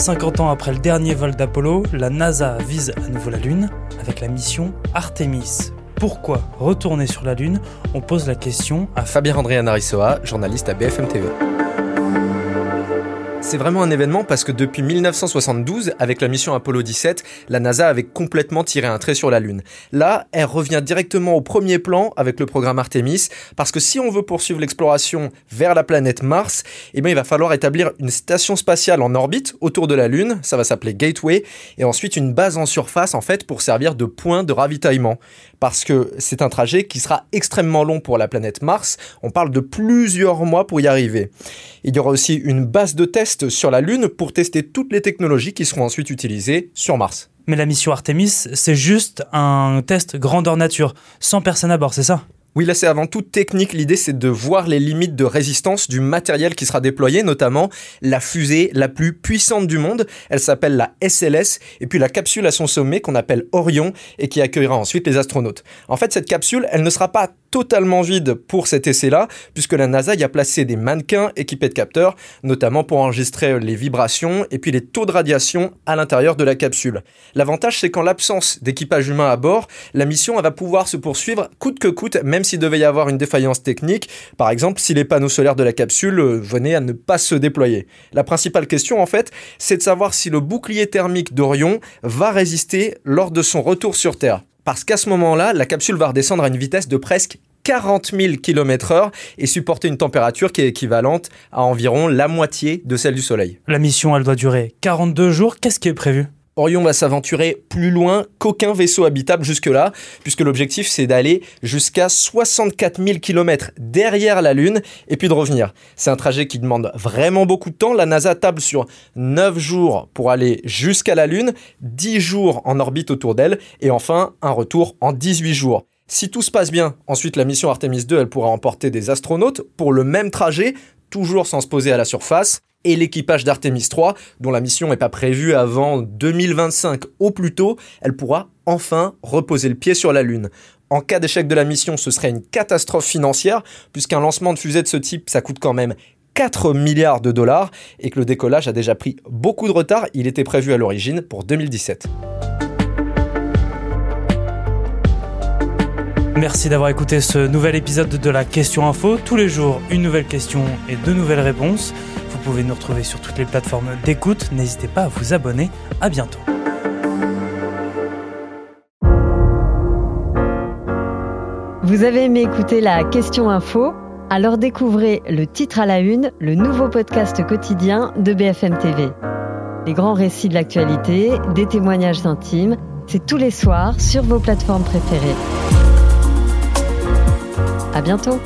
50 ans après le dernier vol d'Apollo, la NASA vise à nouveau la Lune avec la mission Artemis. Pourquoi retourner sur la Lune? On pose la question à Fabien André Narissoa, journaliste à BFM TV. C'est vraiment un événement parce que depuis 1972, avec la mission Apollo 17, la NASA avait complètement tiré un trait sur la Lune. Là, elle revient directement au premier plan avec le programme Artemis, parce que si on veut poursuivre l'exploration vers la planète Mars, eh bien, il va falloir établir une station spatiale en orbite autour de la Lune, ça va s'appeler Gateway, et ensuite une base en surface en fait pour servir de point de ravitaillement. Parce que c'est un trajet qui sera extrêmement long pour la planète Mars, on parle de plusieurs mois pour y arriver. Il y aura aussi une base de test sur la Lune pour tester toutes les technologies qui seront ensuite utilisées sur Mars. Mais la mission Artemis, c'est juste un test grandeur nature, sans personne à bord, c'est ça? Oui, là c'est avant tout technique. L'idée c'est de voir les limites de résistance du matériel qui sera déployé, notamment la fusée la plus puissante du monde. Elle s'appelle la SLS, et puis la capsule à son sommet qu'on appelle Orion et qui accueillera ensuite les astronautes. En fait, cette capsule, elle ne sera pas totalement vide pour cet essai-là, puisque la NASA y a placé des mannequins équipés de capteurs, notamment pour enregistrer les vibrations et puis les taux de radiation à l'intérieur de la capsule. L'avantage, c'est qu'en l'absence d'équipage humain à bord, la mission va pouvoir se poursuivre coûte que coûte, même s'il devait y avoir une défaillance technique, par exemple si les panneaux solaires de la capsule euh, venaient à ne pas se déployer. La principale question, en fait, c'est de savoir si le bouclier thermique d'Orion va résister lors de son retour sur Terre parce qu'à ce moment-là, la capsule va redescendre à une vitesse de presque 40 000 km/h et supporter une température qui est équivalente à environ la moitié de celle du Soleil. La mission, elle doit durer 42 jours. Qu'est-ce qui est prévu? Orion va s'aventurer plus loin qu'aucun vaisseau habitable jusque-là, puisque l'objectif c'est d'aller jusqu'à 64 000 km derrière la Lune et puis de revenir. C'est un trajet qui demande vraiment beaucoup de temps. La NASA table sur 9 jours pour aller jusqu'à la Lune, 10 jours en orbite autour d'elle et enfin un retour en 18 jours. Si tout se passe bien, ensuite la mission Artemis 2, elle pourra emporter des astronautes pour le même trajet, toujours sans se poser à la surface et l'équipage d'Artemis 3, dont la mission n'est pas prévue avant 2025 au plus tôt, elle pourra enfin reposer le pied sur la Lune. En cas d'échec de la mission, ce serait une catastrophe financière, puisqu'un lancement de fusée de ce type, ça coûte quand même 4 milliards de dollars, et que le décollage a déjà pris beaucoup de retard, il était prévu à l'origine pour 2017. Merci d'avoir écouté ce nouvel épisode de la Question Info. Tous les jours, une nouvelle question et deux nouvelles réponses. Vous pouvez nous retrouver sur toutes les plateformes d'écoute. N'hésitez pas à vous abonner. À bientôt. Vous avez aimé écouter la question info? Alors découvrez le titre à la une, le nouveau podcast quotidien de BFM TV. Les grands récits de l'actualité, des témoignages intimes, c'est tous les soirs sur vos plateformes préférées. À bientôt